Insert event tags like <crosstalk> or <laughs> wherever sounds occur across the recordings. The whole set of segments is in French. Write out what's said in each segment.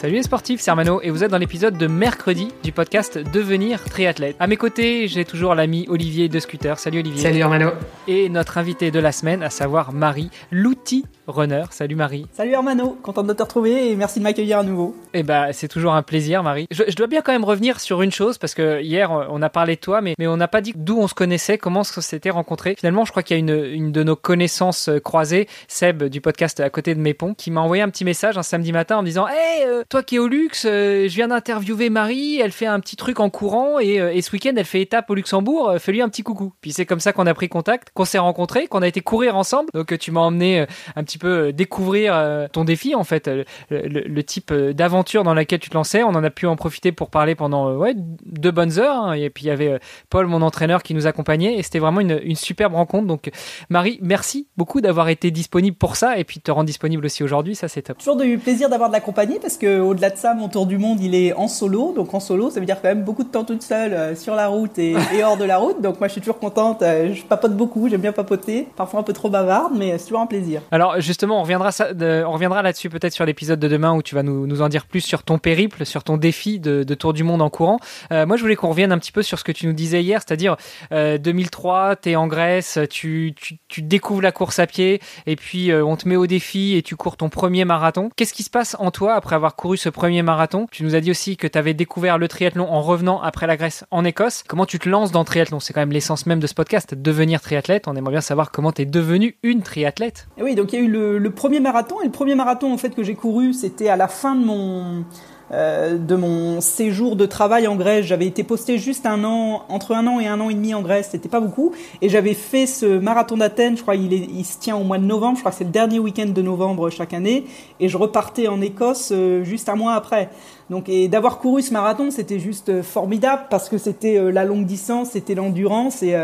Salut les sportifs, c'est Armano et vous êtes dans l'épisode de mercredi du podcast Devenir triathlète. À mes côtés, j'ai toujours l'ami Olivier de Scooter. Salut Olivier. Salut Armano. Et notre invité de la semaine, à savoir Marie, l'outil runner. Salut Marie. Salut Armano, content de te retrouver et merci de m'accueillir à nouveau. Eh ben, c'est toujours un plaisir Marie. Je, dois bien quand même revenir sur une chose parce que hier on a parlé de toi, mais, mais on n'a pas dit d'où on se connaissait, comment on s'était rencontrés. Finalement, je crois qu'il y a une, une de nos connaissances euh, croisées, Seb du podcast à côté de mes ponts, qui m'a envoyé un petit message un samedi matin en me disant Hey, euh, toi qui es au luxe, euh, je viens d'interviewer Marie, elle fait un petit truc en courant et, et ce week-end elle fait étape au Luxembourg, fais-lui un petit coucou. Puis c'est comme ça qu'on a pris contact, qu'on s'est rencontrés, qu'on a été courir ensemble. Donc tu m'as emmené un petit peu découvrir euh, ton défi en fait, le, type euh, d'aventure dans laquelle tu te lançais. On en a pu en profiter pour parler pendant euh, ouais, deux bonnes heures. Hein. Et puis il y avait Paul, mon entraîneur, qui nous accompagnait. Et c'était vraiment une, une, superbe rencontre. Donc Marie, merci beaucoup d'avoir été disponible pour ça et puis de te rendre disponible aussi aujourd'hui. Ça c'est top. Toujours eu plaisir d'avoir de la compagnie parce que au-delà de ça, mon tour du monde il est en solo. Donc en solo, ça veut dire quand même beaucoup de temps toute seule sur la route et, <laughs> et, hors de la route. Donc moi je suis toujours contente. Je papote beaucoup, j'aime bien papoter. Parfois un peu trop bavarde, mais c'est toujours un plaisir. Alors justement, on reviendra là-dessus peut-être sur l'épisode de demain où tu vas nous, en dire plus sur ton périple, sur ton défi de, tour du monde en courant. Euh, moi, je voulais qu'on revienne un petit peu sur ce que tu nous disais hier, c'est-à-dire euh, 2003, tu es en Grèce, tu, découvres la course à pied et puis euh, on te met au défi et tu cours ton premier marathon. Qu'est-ce qui se passe en toi après avoir couru ce premier marathon? Tu nous as dit aussi que tu avais découvert le triathlon en revenant après la Grèce en Écosse. Comment tu te lances dans le triathlon? C'est quand même l'essence même de ce podcast, devenir triathlète. On aimerait bien savoir comment tu es devenu une triathlète. Oui, donc il y a eu le, le premier marathon. Et le premier marathon en fait que j'ai couru, c'était à la fin de mon euh, de mon séjour de travail en Grèce. J'avais été posté juste un an, entre un an et un an et demi en Grèce, c'était pas beaucoup. Et j'avais fait ce marathon d'Athènes, je crois il, il se tient au mois de novembre, je crois que c'est le dernier week-end de novembre chaque année. Et je repartais en Écosse euh, juste un mois après. Donc, et d'avoir couru ce marathon, c'était juste formidable parce que c'était euh, la longue distance, c'était l'endurance et,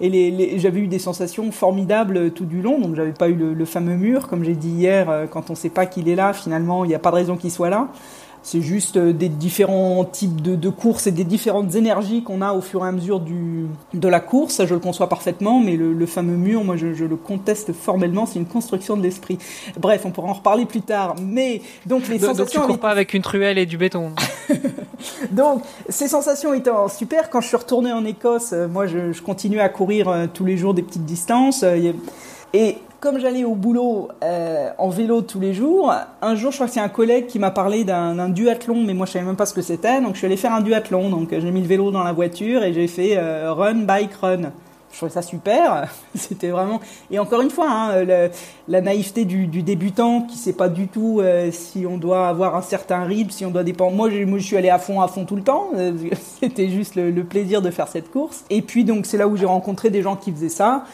et les, j'avais eu des sensations formidables tout du long. Donc, j'avais pas eu le, le fameux mur, comme j'ai dit hier, quand on sait pas qu'il est là, finalement, il n'y a pas de raison qu'il soit là. C'est juste euh, des différents types de, courses et des différentes énergies qu'on a au fur et à mesure du, de la course. Ça, je le conçois parfaitement, mais le, fameux mur, moi, je, le conteste formellement. C'est une construction de l'esprit. Bref, on pourra en reparler plus tard. Mais donc les sensations. Donc tu cours pas avec une truelle et du béton. <laughs> donc ces sensations étant super, quand je suis retourné en Écosse, euh, moi, je, je continue à courir euh, tous les jours des petites distances. Et comme j'allais au boulot euh, en vélo tous les jours, un jour, je crois que c'est un collègue qui m'a parlé d'un duathlon, mais moi je savais même pas ce que c'était, donc je suis allé faire un duathlon. Donc j'ai mis le vélo dans la voiture et j'ai fait euh, run, bike, run. Je trouvais ça super. <laughs> C'était vraiment. Et encore une fois, hein, la naïveté du, débutant qui sait pas du tout euh, si on doit avoir un certain rythme, si on doit dépendre. Moi, je, moi, je suis allé à fond, à fond tout le temps. <laughs> C'était juste le, le plaisir de faire cette course. Et puis donc c'est là où j'ai rencontré des gens qui faisaient ça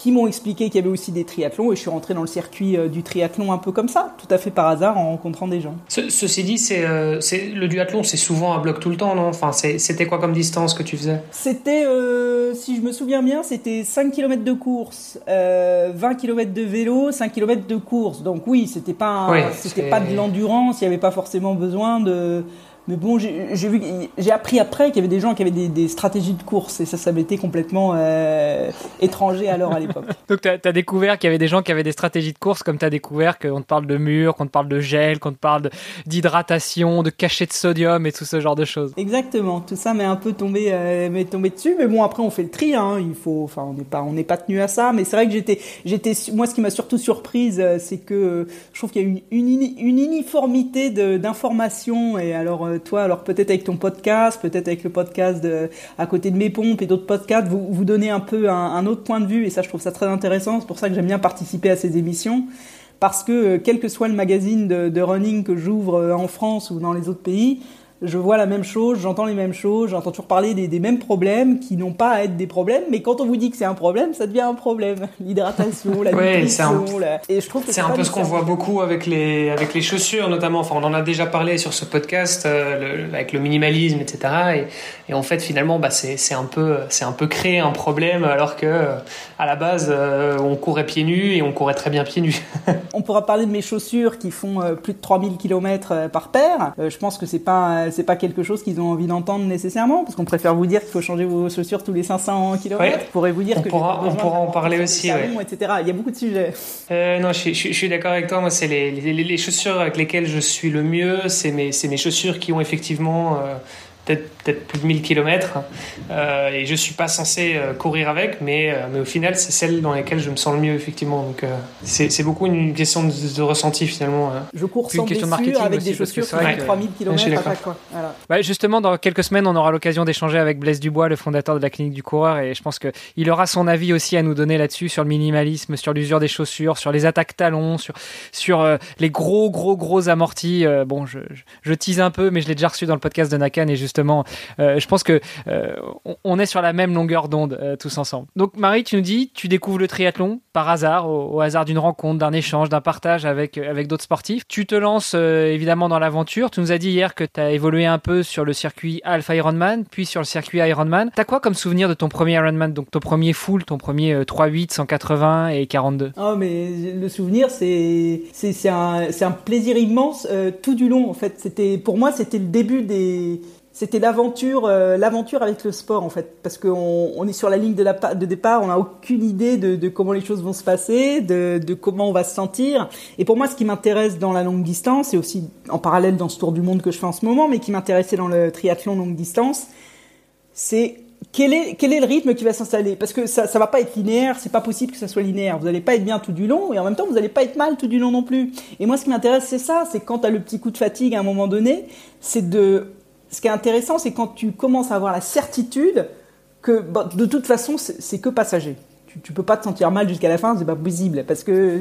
qui m'ont expliqué qu'il y avait aussi des triathlons et je suis rentré dans le circuit euh, du triathlon un peu comme ça, tout à fait par hasard en rencontrant des gens. ceci dit, c'est, euh, le duathlon, c'est souvent un bloc tout le temps, non? Enfin, c'était quoi comme distance que tu faisais? C'était, euh, si je me souviens bien, c'était 5 km de course, 20 km de vélo, 5 km de course. Donc oui, c'était pas, c'était pas de l'endurance, il n'y avait pas forcément besoin de mais bon, j'ai vu, j'ai appris après qu'il y avait des gens qui avaient des, stratégies de course et ça, ça m'était complètement euh, étranger alors à l'époque. <laughs> Donc, tu as, découvert qu'il y avait des gens qui avaient des stratégies de course, comme tu as découvert qu'on te parle de mur, qu'on te parle de gel, qu'on te parle d'hydratation, de, cachet de sodium et tout ce genre de choses. Exactement. Tout ça m'est un peu tombé, euh, tombé dessus. Mais bon, après, on fait le tri. Hein. Il faut, enfin, on n'est pas, on n'est pas tenu à ça. Mais c'est vrai que j'étais, j'étais, moi, ce qui m'a surtout surprise, euh, c'est que je trouve qu'il y a une, une, une uniformité d'informations et alors toi, alors peut-être avec ton podcast, peut-être avec le podcast à côté de mes pompes et d'autres podcasts, vous, vous donnez un peu un, autre point de vue et ça, je trouve ça très intéressant. C'est pour ça que j'aime bien participer à ces émissions parce que euh, quel que soit le magazine de, running que j'ouvre euh, en France ou dans les autres pays, je vois la même chose, j'entends les mêmes choses, j'entends toujours parler des, des mêmes problèmes qui n'ont pas à être des problèmes, mais quand on vous dit que c'est un problème, ça devient un problème. <laughs> L'hydratation, la Ouais, c'est un- la- et je trouve que C'est un peu ce qu'on voit beaucoup avec les, avec les chaussures, notamment. Enfin, on en a déjà parlé sur ce podcast, euh, le- avec le minimalisme, etc. Et, et en fait, finalement, bah, c'est un, peu- c'est un peu créer un problème, alors que à la base, euh, on courait pieds nus et on courait très bien pieds nus. <laughs> On pourra parler de mes chaussures qui font euh, plus de 3000 km par paire. Euh, je pense que c'est pas c'est pas quelque chose qu'ils ont envie d'entendre nécessairement parce qu'on préfère vous dire qu'il faut changer vos chaussures tous les 500 km. Ouais. On pourrait vous dire On que pourra- on pourra en parler aussi, salons, etc. Il y a beaucoup de sujets. Euh, non, je, suis- je, suis- je suis d'accord avec toi. Moi, c'est les, les, les chaussures avec lesquelles je suis le mieux. C'est mes, mes chaussures qui ont effectivement euh, peut-être peut-être plus de 1000 km. Euh, et je suis pas censé euh, courir avec, mais, euh, mais au final, c'est celles dans lesquelles je me sens le mieux, effectivement. Donc, euh, c'est c'est beaucoup une question de, de ressenti, finalement. hein. Je cours sans une question de blessure marketing avec aussi, des chaussures qui que- 3000 je suis km à d'accord. chaque fois. Voilà. Ouais, justement, dans quelques semaines, on aura l'occasion d'échanger avec Blaise Dubois, le fondateur de la clinique du coureur, et je pense que il aura son avis aussi à nous donner là-dessus sur le minimalisme, sur l'usure des chaussures, sur les attaques talons, sur sur euh, les gros gros gros amortis. Euh, bon, je, je, je tease un peu, mais je l'ai déjà reçu dans le podcast de Nakan, et justement, je pense que euh, on, est sur la même longueur d'onde euh, tous ensemble. Donc, Marie, tu nous dis, tu découvres le triathlon par hasard, au, hasard d'une rencontre, d'un échange, d'un partage avec avec d'autres sportifs. Tu te lances euh, évidemment dans l'aventure. Tu nous as dit hier que tu as évolué un peu sur le circuit Alpha Ironman, puis sur le circuit Ironman. T'as quoi comme souvenir de ton premier Ironman, donc ton premier full, ton premier euh, 3.8, 180 et 42 Oh mais le souvenir c'est c'est un plaisir immense euh, tout du long en fait c'était pour moi c'était le début des c'était l'aventure euh, l'aventure avec le sport en fait parce qu'on on est sur la ligne de, départ on n'a aucune idée de, comment les choses vont se passer de, comment on va se sentir et pour moi ce qui m'intéresse dans la longue distance et aussi en parallèle dans ce tour du monde que je fais en ce moment mais qui m'intéressait dans le triathlon longue distance c'est quel est, quel est le rythme qui va s'installer? Parce que ça, ça va pas être linéaire, c'est pas possible que ça soit linéaire. Vous allez pas être bien tout du long et en même temps vous allez pas être mal tout du long non plus. Et moi ce qui m'intéresse c'est ça, c'est quand tu as le petit coup de fatigue à un moment donné, c'est de ce qui est intéressant c'est quand tu commences à avoir la certitude que bon, de toute façon c'est que passager. Tu, tu peux pas te sentir mal jusqu'à la fin, c'est pas possible parce que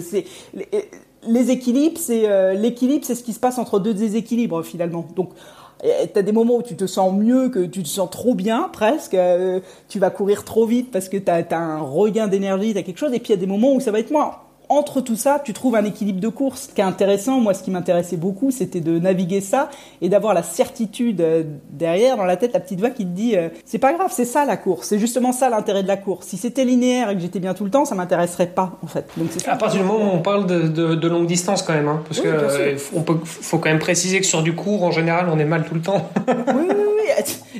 les, équilibres, c'est euh, l'équilibre, c'est ce qui se passe entre deux déséquilibres finalement. Donc T'as des moments où tu te sens mieux, que tu te sens trop bien presque, euh, tu vas courir trop vite parce que t'as as un regain d'énergie, t'as quelque chose, et puis il y a des moments où ça va être moins. Entre tout ça, tu trouves un équilibre de course. Ce qui est intéressant, moi, ce qui m'intéressait beaucoup, c'était de naviguer ça et d'avoir la certitude euh, derrière, dans la tête, la petite voix qui te dit euh, c'est pas grave, c'est ça la course, c'est justement ça l'intérêt de la course. Si c'était linéaire et que j'étais bien tout le temps, ça m'intéresserait pas en fait. Donc c'est ça. À partir du moment où on parle de, de, de longue distance, quand même, hein, parce Oui, que euh, on peut, faut quand même préciser que sur du court, en général, on est mal tout le temps. oui, oui, oui,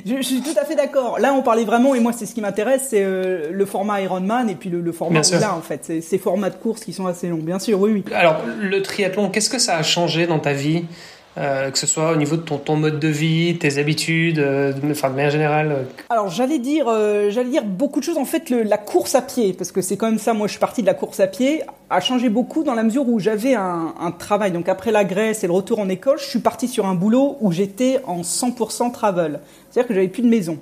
je, je suis tout à fait d'accord. Là, on parlait vraiment, et moi, c'est ce qui m'intéresse, c'est euh, le format Ironman et puis le, le format là, en fait. C'est ces formats de course qui sont assez longs, bien sûr, oui, oui. Alors, le triathlon, qu'est-ce que ça a changé dans ta vie? Euh, que ce soit au niveau de ton, ton mode de vie, tes habitudes, euh, de- enfin de manière générale. euh, Alors j'allais dire, euh, j'allais dire beaucoup de choses. En fait, la course à pied, parce que c'est quand même ça. Moi, je suis parti de la course à pied, a changé beaucoup dans la mesure où j'avais un, un travail. Donc après la Grèce et le retour en école, je suis parti sur un boulot où j'étais en 100% travel. C'est-à-dire que j'avais plus de maison.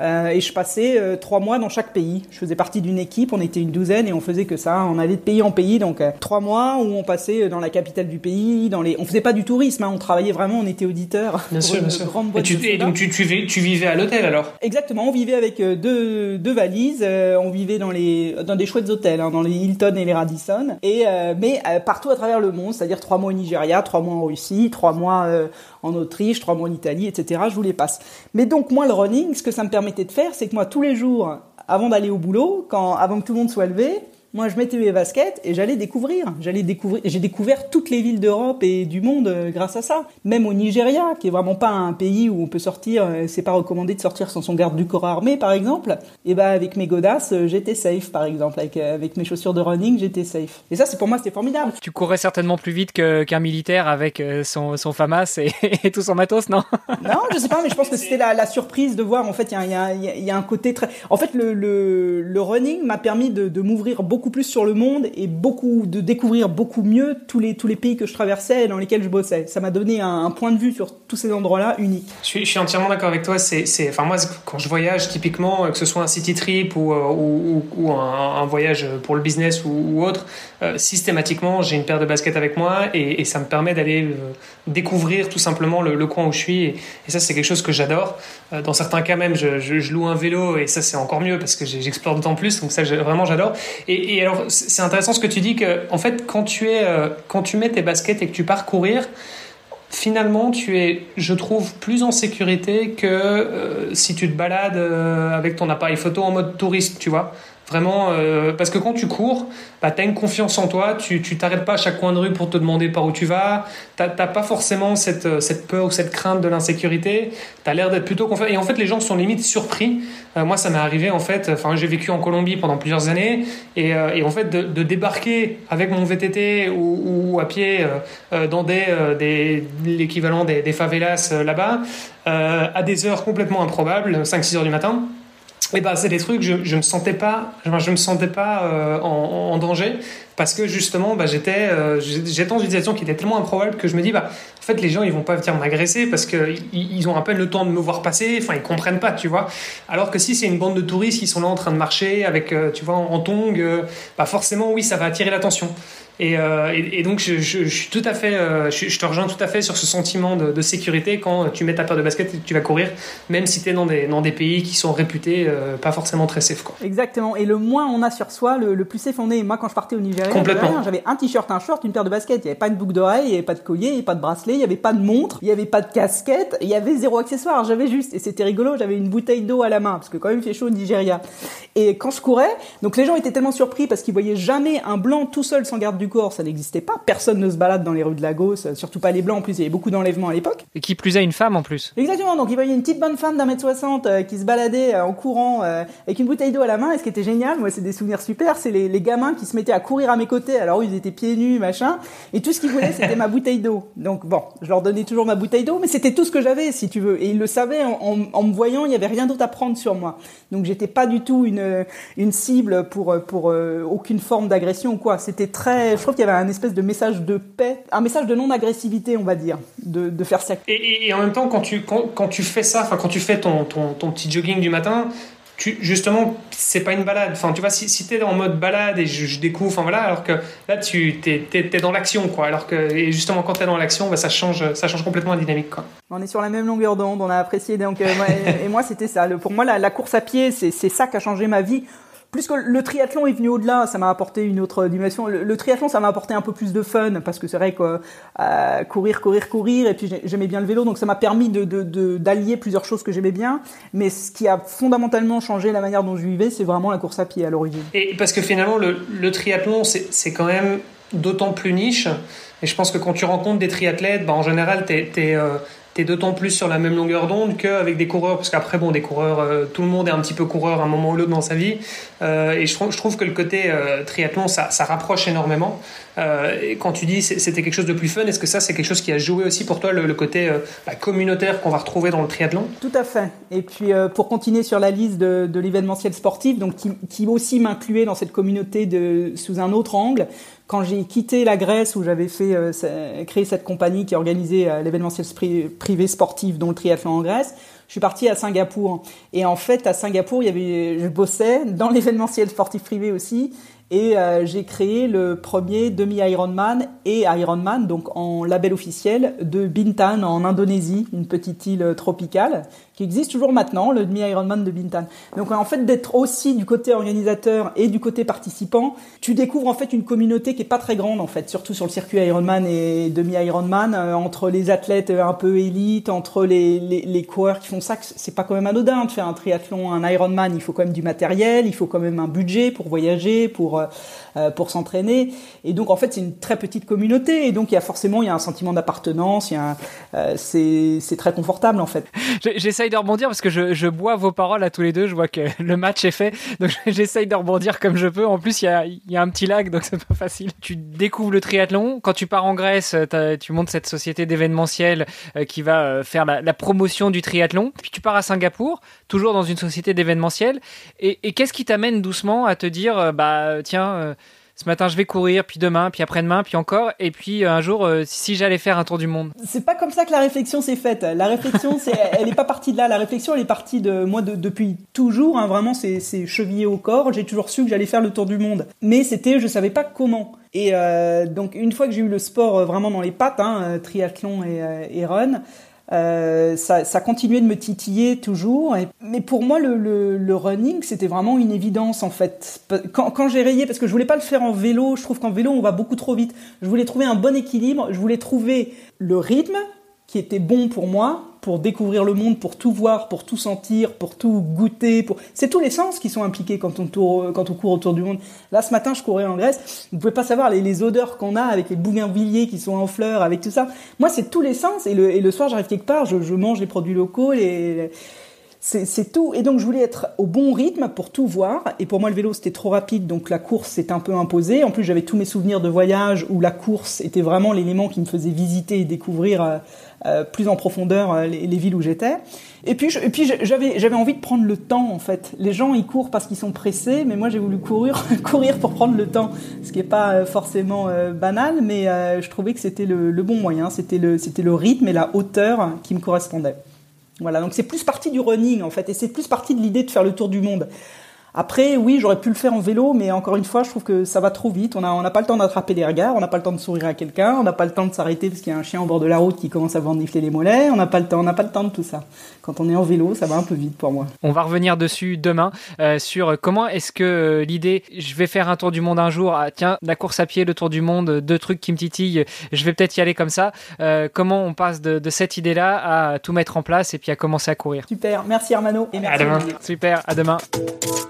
Euh, et je passais euh, trois mois dans chaque pays. Je faisais partie d'une équipe, on était une douzaine et on faisait que ça. On allait de pays en pays, donc euh, trois mois où on passait dans la capitale du pays. Dans les, on faisait pas du tourisme, hein, on travaillait vraiment, on était auditeur. Bien sûr, bien sûr. Et, tu, donc tu, tu, tu vivais à l'hôtel alors? Exactement, on vivait avec deux, deux valises, on vivait dans les dans des chouettes hôtels, hein, dans les Hilton et les Radisson, et mais partout à travers le monde, c'est-à-dire trois mois au Nigeria, trois mois en Russie, trois mois en Autriche, trois mois en Italie, etc. Je vous les passe. Mais donc moi le running, ce que ça me de faire, c'est que moi tous les jours, avant d'aller au boulot, quand avant que tout le monde soit levé, moi, je mettais mes baskets et j'allais découvrir. J'allais découvrir. J'ai découvert toutes les villes d'Europe et du monde euh, grâce à ça. Même au Nigeria, qui est vraiment pas un pays où on peut sortir. euh, c'est pas recommandé de sortir sans son garde du corps armé, par exemple. Et ben avec mes godasses, euh, j'étais safe, par exemple. Avec, avec mes chaussures de running, j'étais safe. Et ça, c'est pour moi, c'était formidable. Tu courais certainement plus vite qu'un militaire avec son, son FAMAS et, <laughs> et tout son matos, non? Non, je sais pas, mais je pense que c'était la, la surprise de voir. En fait, il y a, y y un côté très. En fait, le, le, le running m'a permis de, de m'ouvrir beaucoup beaucoup plus sur le monde et beaucoup de découvrir beaucoup mieux tous les tous les pays que je traversais et dans lesquels je bossais. Ça m'a donné un, point de vue sur tous ces endroits-là unique. Je suis, entièrement d'accord avec toi. C'est, enfin moi quand je voyage typiquement, que ce soit un city trip ou euh, ou, un, voyage pour le business ou, autre, euh, systématiquement j'ai une paire de baskets avec moi et, ça me permet d'aller euh, découvrir tout simplement le, coin où je suis et, ça c'est quelque chose que j'adore. dans certains cas même, je, loue un vélo et ça c'est encore mieux parce que j'explore d'autant plus. Donc ça vraiment j'adore. Et alors c'est intéressant ce que tu dis que en fait quand tu es quand tu mets tes baskets et que tu pars courir, finalement, tu es, je trouve, plus en sécurité que euh, si tu te balades euh, avec ton appareil photo en mode touriste, tu vois. Vraiment, euh, parce que quand tu cours, bah, tu as une confiance en toi, tu t'arrêtes pas à chaque coin de rue pour te demander par où tu vas, tu n'as pas forcément cette, euh, cette peur ou cette crainte de l'insécurité, tu as l'air d'être plutôt confiant. Et en fait, les gens sont limite surpris. Euh, moi, ça m'est arrivé, en fait, enfin, j'ai vécu en Colombie pendant plusieurs années, et, en fait, de, débarquer avec mon VTT ou, ou à pied dans des, l'équivalent des, des favelas là-bas, à des heures complètement improbables, 5-6 heures du matin, et eh ben c'est des trucs je je me sentais pas je me sentais pas euh, en, en, danger parce que justement bah, j'étais euh, j'étais dans une situation qui était tellement improbable que je me dis bah en fait les gens ils vont pas venir m'agresser parce que ils, ont à peine le temps de me voir passer. Enfin ils comprennent pas tu vois. Alors que si c'est une bande de touristes qui sont là en train de marcher avec euh, tu vois en, en tongs bah forcément oui ça va attirer l'attention euh, et, et, donc, je, je, je, suis tout à fait, euh, je, te rejoins tout à fait sur ce sentiment de, de, sécurité quand tu mets ta paire de baskets et que tu vas courir, même si tu es dans des, dans des pays qui sont réputés euh, pas forcément très safe. Quoi. Exactement. Et le moins on a sur soi, le, le plus safe on est. Moi, quand je partais au Nigeria, j'avais un t-shirt, un short, une paire de baskets. Il n'y avait pas de boucle d'oreille, il n'y avait pas de collier, il n'y avait pas de bracelet, il n'y avait pas de montre, il n'y avait pas de casquette, il y avait zéro accessoire. J'avais juste, et c'était rigolo, j'avais une bouteille d'eau à la main, parce que quand même il fait chaud au Nigeria. Et quand je courais, donc les gens étaient tellement surpris parce qu'ils voyaient jamais un blanc tout seul sans garde du corps, ça n'existait pas Personne ne se balade dans les rues de Lagos, euh, surtout pas les blancs. En plus, il y avait beaucoup d'enlèvements à l'époque. Et qui plus est une femme en plus. Exactement. Donc il voyait une petite bonne femme d'un mètre soixante euh, qui se baladait euh, en courant avec une bouteille d'eau à la main. Et ce qui était génial, moi, c'est des souvenirs super. C'est les, les, gamins qui se mettaient à courir à mes côtés. Alors ils étaient pieds nus, machin. Et tout ce qu'ils voulaient, c'était ma bouteille d'eau. Donc bon, je leur donnais toujours ma bouteille d'eau, mais c'était tout ce que j'avais, si tu veux. Et ils le savaient en, en, me voyant. Il y avait rien d'autre à prendre sur moi. Donc j'étais pas du tout une une cible pour pour aucune forme d'agression ou quoi. C'était très. Je trouve qu'il y avait un espèce de message de un message de non-agressivité, on va dire, de, de faire ça. Et, et, en même temps, quand tu, quand, quand tu fais ça, enfin quand tu fais ton, ton, ton, petit jogging du matin, tu, justement, c'est pas une balade. Enfin, tu vois, si, si tu es en mode balade et je, découvre, enfin voilà, alors que là, tu t'es, es, dans l'action, quoi. Alors que, et justement, quand tu es dans l'action, bah, ça, change, ça change complètement la dynamique, quoi. On est sur la même longueur d'onde, on a apprécié. Donc, euh, et, moi, c'était ça. Le, pour moi, la, la course à pied, c'est ça qui a changé ma vie plus que le triathlon est venu au-delà, ça m'a apporté une autre dimension. Le, triathlon, ça m'a apporté un peu plus de fun parce que c'est vrai que euh, courir, courir, courir, et puis j'aimais bien le vélo, donc ça m'a permis de d'allier plusieurs choses que j'aimais bien. Mais ce qui a fondamentalement changé la manière dont je vivais, c'est vraiment la course à pied à l'origine. Et parce que finalement, le, triathlon, c'est quand même d'autant plus niche. Et je pense que quand tu rencontres des triathlètes, bah, en général, t'es es, tu es d'autant plus sur la même longueur d'onde qu'avec des coureurs, parce qu'après, bon, des coureurs, euh, tout le monde est un petit peu coureur à un moment ou l'autre dans sa vie. Euh, et je, trouve que le côté euh, triathlon, ça, ça, rapproche énormément. et quand tu dis c'était quelque chose de plus fun, est-ce que ça, c'est quelque chose qui a joué aussi pour toi, le, côté bah, communautaire qu'on va retrouver dans le triathlon? Tout à fait. Et puis, pour continuer sur la liste de, de l'événementiel sportif, donc qui, qui aussi m'incluait dans cette communauté de, sous un autre angle, quand j'ai quitté la Grèce où j'avais fait euh, créé cette compagnie qui organisait euh, l'événementiel privé sportif dont le triathlon en Grèce, je suis parti à Singapour. Et en fait, à Singapour, il y avait, je bossais dans <laughs> l'événementiel sportif privé aussi. Et euh, j'ai créé le premier demi-Ironman et Ironman, donc en label officiel, de Bintan en Indonésie, une petite île tropicale qui existe toujours maintenant, le demi-Ironman de Bintan. Donc en fait d'être aussi du côté organisateur et du côté participant, tu découvres en fait une communauté qui est pas très grande en fait, surtout sur le circuit Ironman et demi-Ironman, euh, entre les athlètes un peu élites, entre les, les, les coureurs qui font ça, c'est pas quand même anodin de faire un triathlon, un Ironman, il faut quand même du matériel, il faut quand même un budget pour voyager, pour euh, euh, pour s'entraîner. Et donc en fait c'est une très petite communauté et donc il y a forcément il y a un sentiment d'appartenance, il euh, c'est très confortable en fait. J'essaye de rebondir parce que je, je bois vos paroles à tous les deux. Je vois que <laughs> le match est fait, donc <laughs> j'essaye de rebondir comme je peux. En plus il y a y a un petit lac donc <laughs> c'est pas facile. Tu découvres le triathlon quand tu pars en Grèce, tu montes cette société d'événementiel qui va faire la, promotion du triathlon. Puis tu pars à Singapour, toujours dans une société d'événementiel. Et, et qu'est-ce qui t'amène doucement à te dire bah tiens, ce matin je vais courir, puis demain, puis après-demain, puis encore, et puis un jour, si j'allais faire un tour du monde. C'est pas comme ça que la réflexion s'est faite. La réflexion, c'est, <laughs> elle est pas partie de là. La réflexion, elle est partie de moi depuis toujours. Hein, vraiment, c'est, c'est chevillé au corps. J'ai toujours su que j'allais faire le tour du monde, mais c'était, je savais pas comment. Et donc une fois que j'ai eu le sport vraiment dans les pattes, hein, triathlon et, et run, euh, ça, continuait de me titiller toujours. mais pour moi, le running, c'était vraiment une évidence en fait. Quand, quand j'ai rayé, parce que je voulais pas le faire en vélo, je trouve qu'en vélo on va beaucoup trop vite. Je voulais trouver un bon équilibre. Je voulais trouver le rythme qui était bon pour moi, pour découvrir le monde, pour tout voir, pour tout sentir, pour tout goûter. Pour... C'est tous les sens qui sont impliqués quand on, tour, quand on court autour du monde. Là, ce matin, je courais en Grèce. Vous pouvez pas savoir les, odeurs qu'on a avec les bougainvilliers qui sont en fleurs, avec tout ça. Moi, c'est tous les sens. Et le, et le soir, j'arrive quelque part, je, mange les produits locaux, les... C'est tout. Et donc, je voulais être au bon rythme pour tout voir. Et pour moi, le vélo, c'était trop rapide. Donc, la course s'est un peu imposée. En plus, j'avais tous mes souvenirs de voyage où la course était vraiment l'élément qui me faisait visiter et découvrir euh, plus en profondeur euh, les, villes où j'étais. Et puis, puis j'avais, envie de prendre le temps en fait. Les gens ils courent parce qu'ils sont pressés, mais moi j'ai voulu courir, <laughs> courir pour prendre le temps, ce qui est pas euh, forcément banal, mais je trouvais que c'était le, bon moyen. C'était le, le rythme et la hauteur qui me correspondaient. Voilà, donc c'est plus partie du running en fait, et c'est plus partie de l'idée de faire le tour du monde. Après, oui, j'aurais pu le faire en vélo, mais encore une fois, je trouve que ça va trop vite. On n'a on a pas le temps d'attraper les regards, on n'a pas le temps de sourire à quelqu'un, on n'a pas le temps de s'arrêter parce qu'il y a un chien au bord de la route qui commence à venifler les mollets. On n'a pas le temps, on n'a pas le temps de tout ça. Quand on est en vélo, ça va un peu vite pour moi. On va revenir dessus demain euh, sur comment est-ce que euh, l'idée, je vais faire un tour du monde un jour. Ah, tiens, la course à pied, le tour du monde, deux trucs qui me titillent. Je vais peut-être y aller comme ça. Euh, comment on passe de, de cette idée-là à tout mettre en place et puis à commencer à courir. Super, merci Armano. Et merci à demain. Super, à demain.